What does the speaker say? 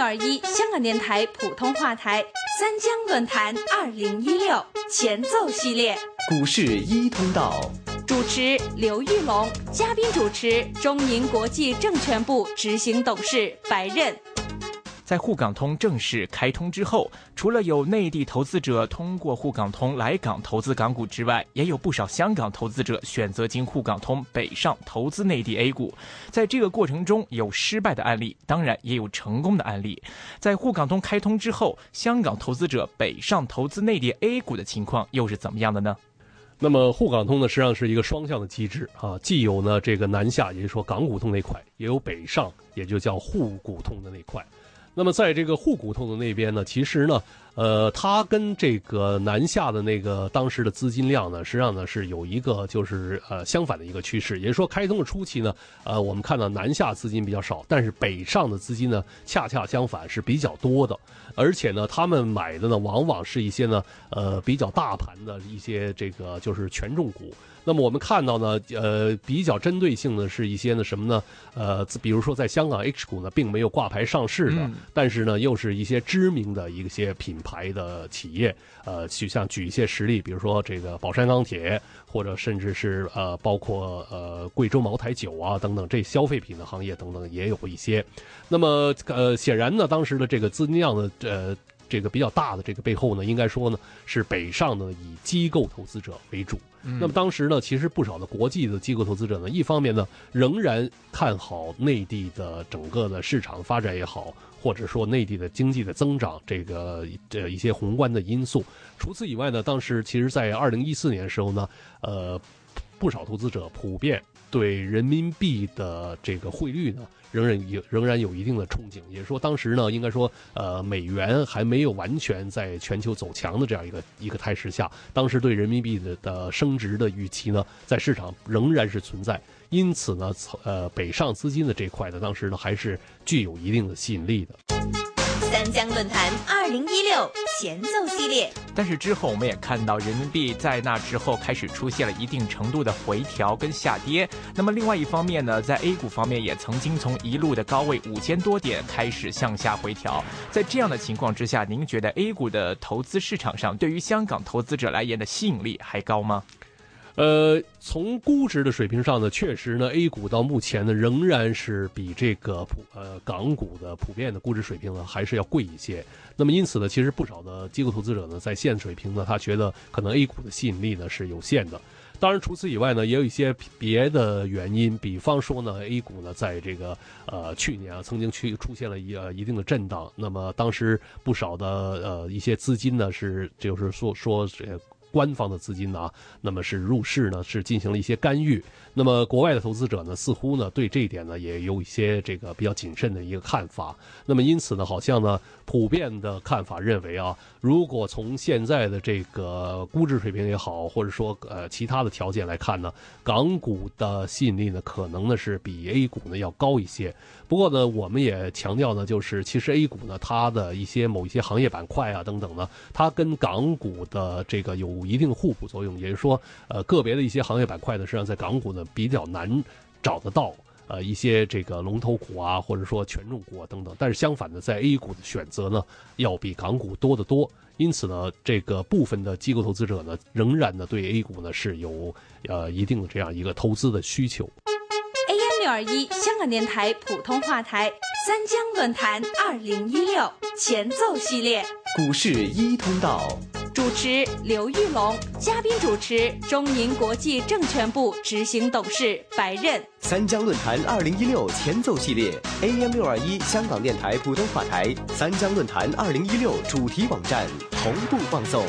六二一香港电台普通话台三江论坛二零一六前奏系列，股市一通道，主持刘玉龙，嘉宾主持中银国际证券部执行董事白刃。在沪港通正式开通之后，除了有内地投资者通过沪港通来港投资港股之外，也有不少香港投资者选择经沪港通北上投资内地 A 股。在这个过程中，有失败的案例，当然也有成功的案例。在沪港通开通之后，香港投资者北上投资内地 A 股的情况又是怎么样的呢？那么沪港通呢，实际上是一个双向的机制啊，既有呢这个南下，也就是说港股通那块，也有北上，也就叫沪股通的那块。那么，在这个沪骨头的那边呢，其实呢，呃，它跟这个南下的那个当时的资金量呢，实际上呢是有一个就是呃相反的一个趋势，也就是说，开通的初期呢，呃，我们看到南下资金比较少，但是北上的资金呢，恰恰相反是比较多的，而且呢，他们买的呢，往往是一些呢，呃，比较大盘的一些这个就是权重股。那么我们看到呢，呃，比较针对性的是一些呢什么呢？呃，比如说在香港 H 股呢，并没有挂牌上市的，但是呢，又是一些知名的一些品牌的企业，呃，就像举一些实例，比如说这个宝山钢铁，或者甚至是呃，包括呃贵州茅台酒啊等等，这消费品的行业等等也有一些。那么呃，显然呢，当时的这个资金量的呃。这个比较大的这个背后呢，应该说呢是北上呢以机构投资者为主。那么当时呢，其实不少的国际的机构投资者呢，一方面呢仍然看好内地的整个的市场发展也好，或者说内地的经济的增长这个这一些宏观的因素。除此以外呢，当时其实在二零一四年的时候呢，呃，不少投资者普遍对人民币的这个汇率呢。仍然有仍然有一定的憧憬，也就是说，当时呢，应该说，呃，美元还没有完全在全球走强的这样一个一个态势下，当时对人民币的的升值的预期呢，在市场仍然是存在，因此呢，呃，北上资金的这块呢，当时呢，还是具有一定的吸引力的。江论坛二零一六前奏系列，但是之后我们也看到人民币在那之后开始出现了一定程度的回调跟下跌。那么另外一方面呢，在 A 股方面也曾经从一路的高位五千多点开始向下回调。在这样的情况之下，您觉得 A 股的投资市场上对于香港投资者来言的吸引力还高吗？呃，从估值的水平上呢，确实呢，A 股到目前呢仍然是比这个普呃港股的普遍的估值水平呢还是要贵一些。那么因此呢，其实不少的机构投资者呢在现水平呢，他觉得可能 A 股的吸引力呢是有限的。当然，除此以外呢，也有一些别的原因，比方说呢，A 股呢在这个呃去年啊曾经去出现了一呃一定的震荡。那么当时不少的呃一些资金呢是就是说说这。官方的资金呢，那么是入市呢，是进行了一些干预。那么国外的投资者呢，似乎呢对这一点呢也有一些这个比较谨慎的一个看法。那么因此呢，好像呢普遍的看法认为啊，如果从现在的这个估值水平也好，或者说呃其他的条件来看呢，港股的吸引力呢可能呢是比 A 股呢要高一些。不过呢，我们也强调呢，就是其实 A 股呢它的一些某一些行业板块啊等等呢，它跟港股的这个有一定互补作用。也就是说，呃个别的一些行业板块呢，实际上在港股呢。比较难找得到，呃，一些这个龙头股啊，或者说权重股啊等等。但是相反的，在 A 股的选择呢，要比港股多得多。因此呢，这个部分的机构投资者呢，仍然呢对 A 股呢是有呃一定的这样一个投资的需求。AM 六二一香港电台普通话台三江论坛二零一六前奏系列，股市一通道。主持刘玉龙，嘉宾主持中银国际证券部执行董事白任。三江论坛二零一六前奏系列，AM 六二一香港电台普通话台三江论坛二零一六主题网站同步放送。